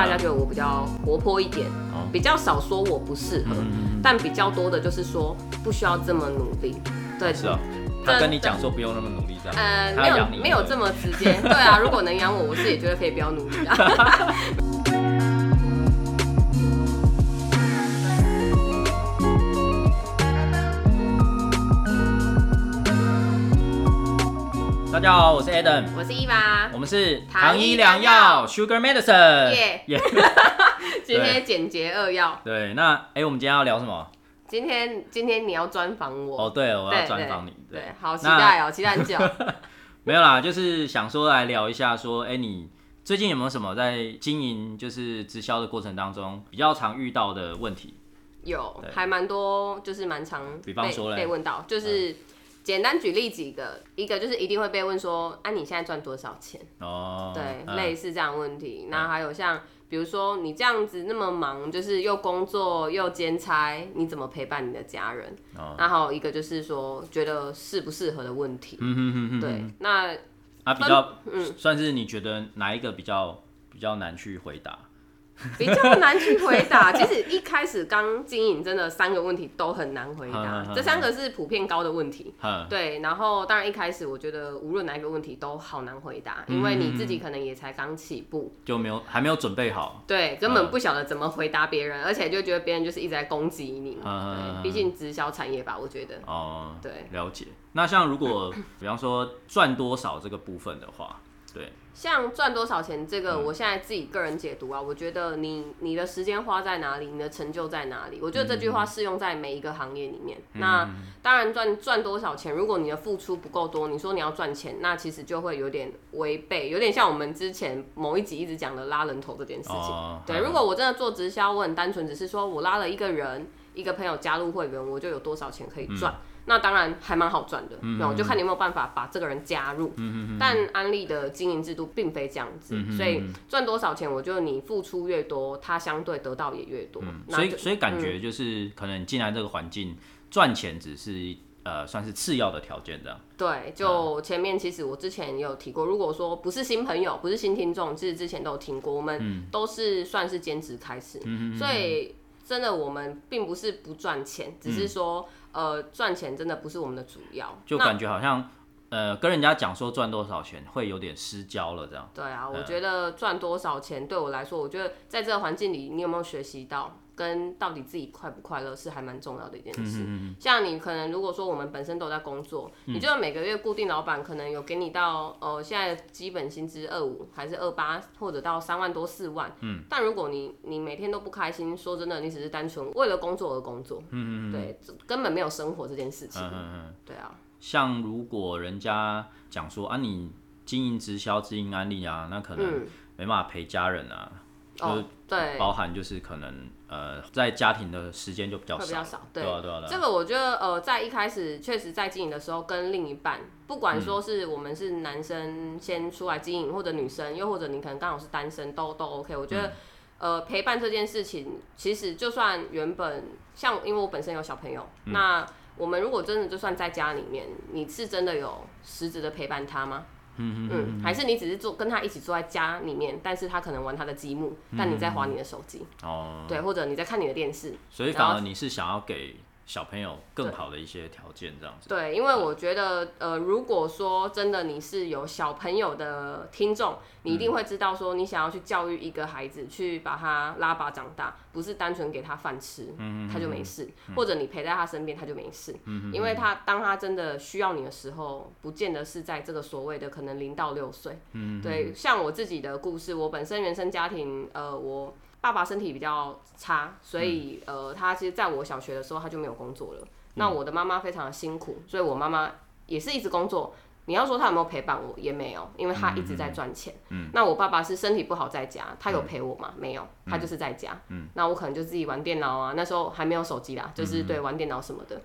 大家觉得我比较活泼一点，哦比较少说我不适合，嗯，但比较多的就是说不需要这么努力。对，是啊，他跟你讲说不用那么努力这样，呃，没有没有这么直接。对啊，如果能养我，我是也觉得可以不要努力啊。大家好，我是 Adam，我是伊娃。我，们是糖医医良良药。Sugar Medicine，耶。耶，今天简洁扼要。对，那哎，我们今天要聊什么？今天今天你要专访我。哦，对，我要对专访你，对，好期待哦，期待很久。没有啦，就是想说来聊一下，说，哎、你最近有没有什么在经营就是直销的过程当中比较常遇到的问题？有对，还蛮多，就是蛮常被比方说嘞。嗯被问到，就是简单举例几个，一个就是一定会被问说，啊，你现在赚多少钱？哦，对，嗯类似这样的问题。那还有像，比如说你这样子那么忙，就是又工作又兼差，你怎么陪伴你的家人？哦那还有一个就是说，觉得适不适合的问题。嗯哼哼哼，对，那啊，比较，嗯算是你觉得哪一个比较比较难去回答？比较难去回答。其实一开始刚经营，真的三个问题都很难回答，嗯这三个是普遍高的问题。对，然后当然一开始我觉得无论哪一个问题都好难回答，因为你自己可能也才刚起步，就没有还没有准备好。对，根本不晓得怎么回答别人，而且就觉得别人就是一直在攻击你。对，毕竟直销产业吧，我觉得。哦，对，了解。那像如果比方说赚多少这个部分的话，对，像赚多少钱这个，嗯我现在自己个人解读啊，我觉得你你的时间花在哪里，你的成就在哪里，我觉得这句嗯话适用在每一个行业里面。那当然赚赚多少钱，如果你的付出不够多，你说你要赚钱，那其实就会有点违背，有点像我们之前某一集一直讲的拉人头这件事情。对，如果我真的做直销，我很单纯，只是说我拉了一个人，一个朋友加入会员，我就有多少钱可以赚。那当然还蛮好赚的，那我就看你有没有办法把这个人加入。嗯但安利的经营制度并非这样子，所以赚多少钱，我觉得你付出越多，他相对得到也越多。嗯所以所以感觉就是可能进来这个环境赚钱只是呃算是次要的条件这样。对，就前面其实我之前也有提过，如果说不是新朋友，不是新听众，其实之前都有听过，我们都是算是兼职开始，所以真的我们并不是不赚钱，只是说、呃赚钱真的不是我们的主要。就感觉好像呃跟人家讲说赚多少钱会有点失焦了这样。对啊，我觉得赚多少钱对我来说，我觉得在这个环境里，你有没有学习到，跟到底自己快不快乐是还蛮重要的一件事。像你可能如果说我们本身都在工作，你就每个月固定老板可能有给你到呃现在基本薪资二五还是二八，或者到三万多四万。嗯。但如果你你每天都不开心，说真的，你只是单纯为了工作而工作。嗯嗯对，根本没有生活这件事情。嗯嗯嗯。对啊。像如果人家讲说啊你经营直销、经营安利啊，那可能嗯。没办法陪家人啊，就是哦，对。包含就是可能呃在家庭的时间就比较少，会比较少对对啊对啊对啊。这个我觉得，呃，在一开始确实在经营的时候，跟另一半，不管说是我们是男生先出来经营，或者女生，又或者你可能刚好是单身，都都 OK。我觉得，呃，陪伴这件事情，其实就算原本像，因为我本身有小朋友，那我们如果真的就算在家里面，你是真的有实质的陪伴他吗？嗯嗯，还是你只是坐跟他一起坐在家里面，但是他可能玩他的积木，但你在划你的手机，哦，对，或者你在看你的电视，所以反而你是想要给小朋友更好的一些条件这样子。对，因为我觉得，呃，如果说真的你是有小朋友的听众，你一定会知道说，你想要去教育一个孩子，去把他拉拔长大，不是单纯给他饭吃，他就没事，或者你陪在他身边，他就没事，因为他当他真的需要你的时候，不见得是在这个所谓的可能零到六岁，对，像我自己的故事，我本身原生家庭，呃，我。爸爸身体比较差，所以、呃，他其实在我小学的时候他就没有工作了。那我的妈妈非常的辛苦，所以我妈妈也是一直工作。你要说他有没有陪伴我，也没有，因为他一直在赚钱。嗯那我爸爸是身体不好在家，他有陪我吗？没有，他就是在家。嗯那我可能就自己玩电脑啊，那时候还没有手机啦，就是对玩电脑什么的。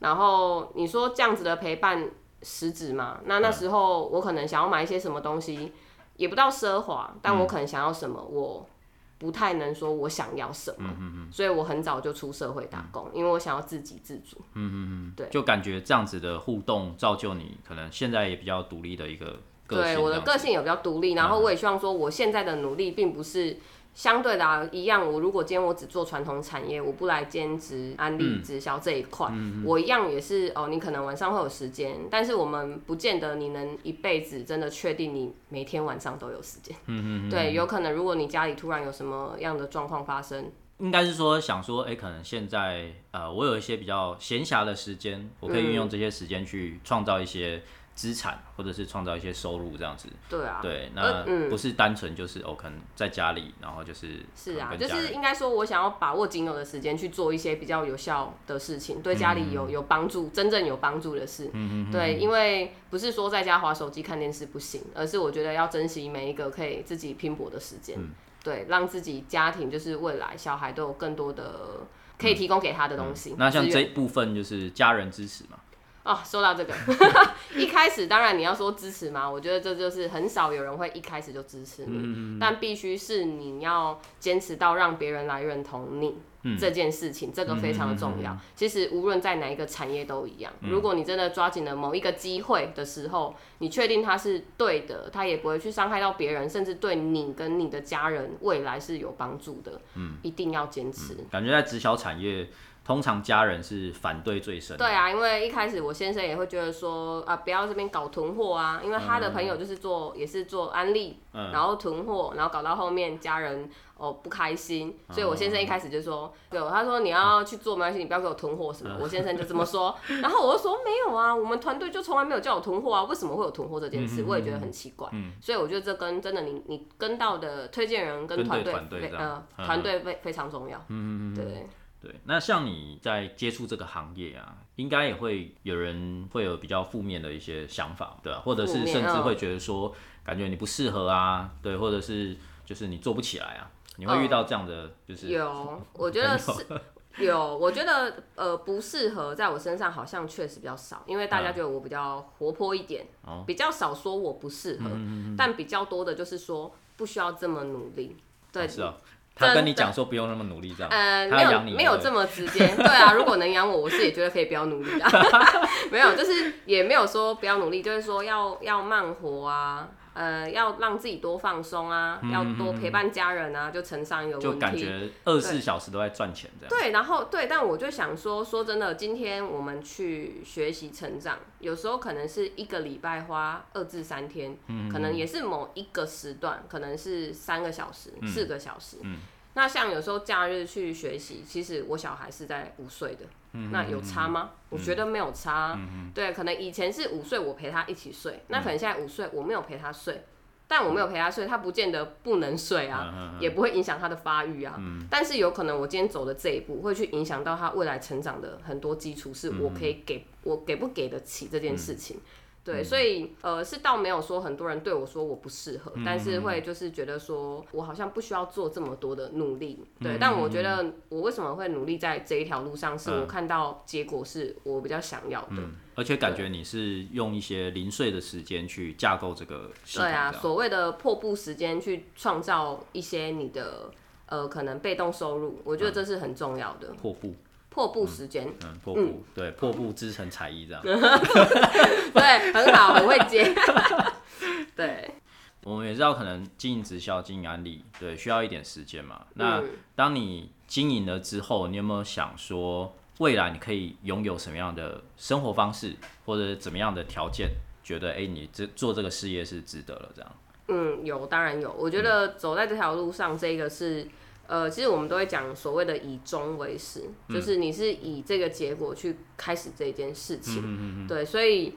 然后你说这样子的陪伴实质嘛？那那时候我可能想要买一些什么东西，也不到奢华，但我可能想要什么，我不太能说我想要什么，所以我很早就出社会打工，因为我想要自给自足。嗯嗯嗯对。就感觉这样子的互动造就你可能现在也比较独立的一个个性。对，我的个性也比较独立，然后我也希望说，我现在的努力并不是相对的、啊、一样，我如果今天我只做传统产业，我不来兼职安利嗯直销这一块，我一样也是哦。你可能晚上会有时间，但是我们不见得你能一辈子真的确定你每天晚上都有时间。嗯嗯对，有可能如果你家里突然有什么样的状况发生，应该是说想说，哎、可能现在呃，我有一些比较闲暇的时间，我可以运用这些时间去创造一些资产，或者是创造一些收入这样子。对啊，对，那不是单纯就是哦，可能在家里，然后就是是啊，就是应该说，我想要把握仅有的时间去做一些比较有效的事情，对家里有有帮助、真正有帮助的事。嗯嗯对，因为不是说在家划手机看电视不行，而是我觉得要珍惜每一个可以自己拼搏的时间。嗯对，让自己家庭就是未来小孩都有更多的可以提供给他的东西。嗯那像这一部分就是家人支持嘛，哦，说到这个，一开始当然你要说支持嘛，我觉得这就是很少有人会一开始就支持你，但必须是你要坚持到让别人来认同你。这件事情，这个非常的重要。其实无论在哪一个产业都一样。如果你真的抓紧了某一个机会的时候，你确定它是对的，它也不会去伤害到别人，甚至对你跟你的家人未来是有帮助的。嗯，一定要坚持。感觉在直销产业，通常家人是反对最深的。对啊，因为一开始我先生也会觉得说啊，不要这边搞囤货啊，因为他的朋友就是做、也是做安利，嗯。然后囤货，然后搞到后面家人哦不开心，所以我先生一开始就说，对，他说你要去做没关系，你不要给我囤货什么，我先生就这么说，然后我就说没有啊，我们团队就从来没有叫我囤货啊，为什么会有囤货这件事？我也觉得很奇怪，所以我觉得这跟真的你你跟到的推荐人跟团队呃嗯团队非非常重要，嗯嗯。对。对，那像你在接触这个行业啊，应该也会有人会有比较负面的一些想法，对吧、或者是甚至会觉得说，感觉你不适合啊，对，或者是就是你做不起来啊，你会遇到这样的就是有，我觉得是 有，我觉得呃不适合在我身上好像确实比较少，因为大家觉得我比较活泼一点，哦比较少说我不适合，但比较多的就是说不需要这么努力。对，是啊，他跟你讲说不用那么努力这样，呃，没有没有这么直接，对啊，如果能养我，我是也觉得可以不要努力的，没有，就是也没有说不要努力，就是说要要慢活啊，呃，要让自己多放松啊，要多陪伴家人啊，就乘上一个问题。感觉二十四小时都在赚钱这样。对，然后对，但我就想说，说真的，今天我们去学习成长，有时候可能是一个礼拜花二至三天，可能也是某一个时段，可能是三个小时、四个小时。那像有时候假日去学习，其实我小孩是在五岁的，那有差吗？我觉得没有差。对，可能以前是五岁我陪他一起睡，那可能现在五岁我没有陪他睡。但我没有陪他睡，他不见得不能睡啊，也不会影响他的发育啊。但是有可能我今天走的这一步，会去影响到他未来成长的很多基础，是我可以给我给不给得起这件事情。对，所以呃是倒没有说很多人对我说我不适合，但是会就是觉得说我好像不需要做这么多的努力。对，但我觉得我为什么会努力在这一条路上，是我看到结果是我比较想要的。而且感觉你是用一些零碎的时间去架构这个系统，对啊，所谓的破布时间去创造一些你的呃可能被动收入，我觉得这是很重要的。破布，破布时间，嗯，破布，对，破布织成彩衣这样。对，很好，很会接。对，我们也知道，可能经营直销、经营安利，对，需要一点时间嘛。那嗯当你经营了之后，你有没有想说，未来你可以拥有什么样的生活方式，或者怎么样的条件，觉得哎、诶你这做这个事业是值得了这样？嗯，有，当然有。我觉得走在这条路上，这个是。呃，其实我们都会讲所谓的以终为始，就是你是以这个结果去开始这件事情。对，所以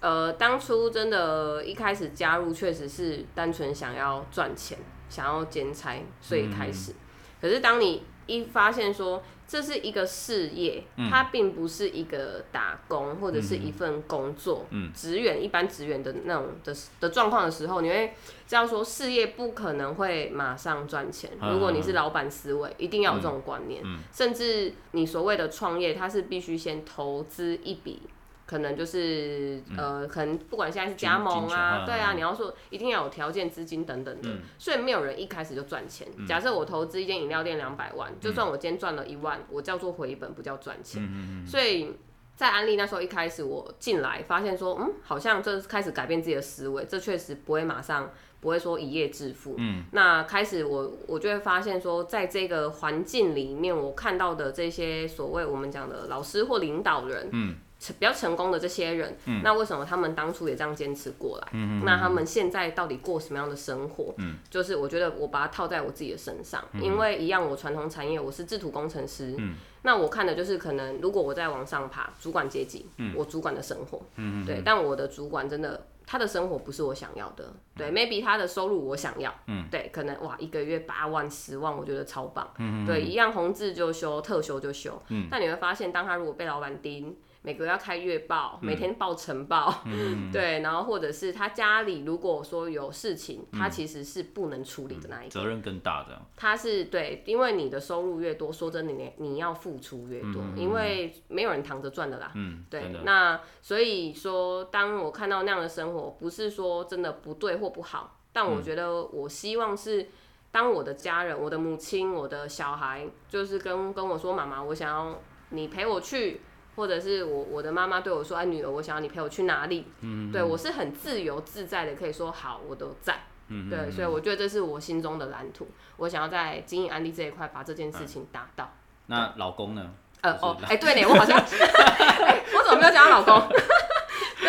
呃，当初真的一开始加入，确实是单纯想要赚钱，想要兼差，所以开始。可是当你一发现说这是一个事业，它并不是一个打工或者是一份工作，职员一般职员的那种的的状况的时候，你会知道说事业不可能会马上赚钱。如果你是老板思维，一定要有这种观念。甚至你所谓的创业，它是必须先投资一笔。可能就是、呃，可能不管现在是加盟啊，嗯对啊，你要说一定要有条件、资金等等的，所以没有人一开始就赚钱。假设我投资一间饮料店两百万，就算我今天赚了一万，我叫做回本，不叫赚钱。所以在安利那时候一开始我进来，发现说，嗯，好像这开始改变自己的思维，这确实不会马上不会说一夜致富。嗯，那开始我我就会发现说，在这个环境里面，我看到的这些所谓我们讲的老师或领导人，嗯，成比较成功的这些人，嗯。那为什么他们当初也这样坚持过来？嗯那他们现在到底过什么样的生活？嗯，就是我觉得我把它套在我自己的身上，因为一样，我传统产业我是制图工程师，嗯，那我看的就是可能如果我再往上爬，主管阶级，嗯。我主管的生活，嗯对，但我的主管真的。他的生活不是我想要的，对，maybe 他的收入我想要，嗯，对，可能哇一个月八万十万，我觉得超棒，嗯对，一样红字就休，特休就休，嗯，但你会发现，当他如果被老板盯，每个月要开月报，嗯。每天报晨报，对，然后或者是他家里如果说有事情，他嗯其实是不能处理的那一个，责任更大的，他是对，因为你的收入越多，说真的，你你要付出越多，因为没有人躺着赚的啦。嗯，对，，那所以说，当我看到那样的生活，不是说真的不对或不好，但嗯。我觉得我希望是，当我的家人、我的母亲、我的小孩，就是跟跟我说，妈妈，我想要你陪我去，或者是我我的妈妈对我说，哎，女儿，我想要你陪我去哪里？嗯，对我是很自由自在的，可以说好，我都在。嗯，对，所以我觉得这是我心中的蓝图，我想要在经营安利这一块把这件事情达到。那老公呢？呃哦，哎、对呢，我好像，哎我怎么没有讲到老公？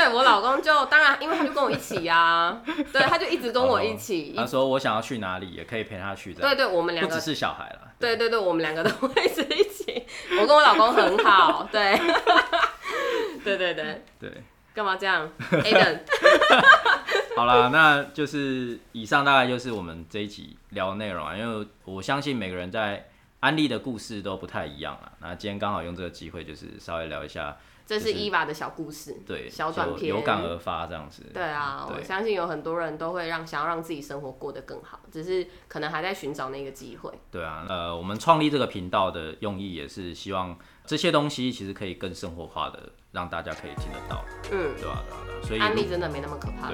对我老公就当然，因为他就跟我一起呀、对，他就一直跟我一起，他说我想要去哪里，也可以陪他去，这样对对，我们两个不只，是小孩了，对对对，我们两个都会是一起。我跟我老公很好，对，对对对，对。干嘛这样？Aden，好啦，那就是以上大概就是我们这一集聊的内容啊，因为我相信每个人在安利的故事都不太一样啊。那今天刚好用这个机会，就是稍微聊一下，这就是伊娃的小故事，对，小短片，有感而发这样子。对啊，对我相信有很多人都会让想要让自己生活过得更好，只是可能还在寻找那个机会。对啊，呃，我们创立这个频道的用意也是希望这些东西其实可以更生活化的，让大家可以听得到，嗯，对吧、对吧、对吧所以案例真的没那么可怕。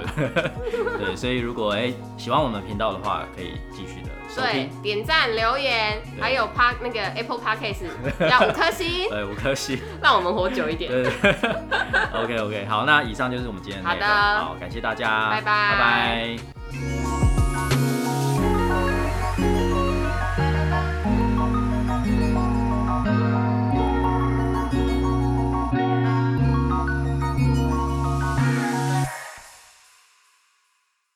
对，所以如果哎、喜欢我们频道的话，可以继续的收对，，点赞、留言，还有 Park 那个 Apple Podcast 要五颗星，对，五颗星。让我们活久一点。对，OK OK，好，那以上就是我们今天的内容，好的好，感谢大家，拜拜拜拜。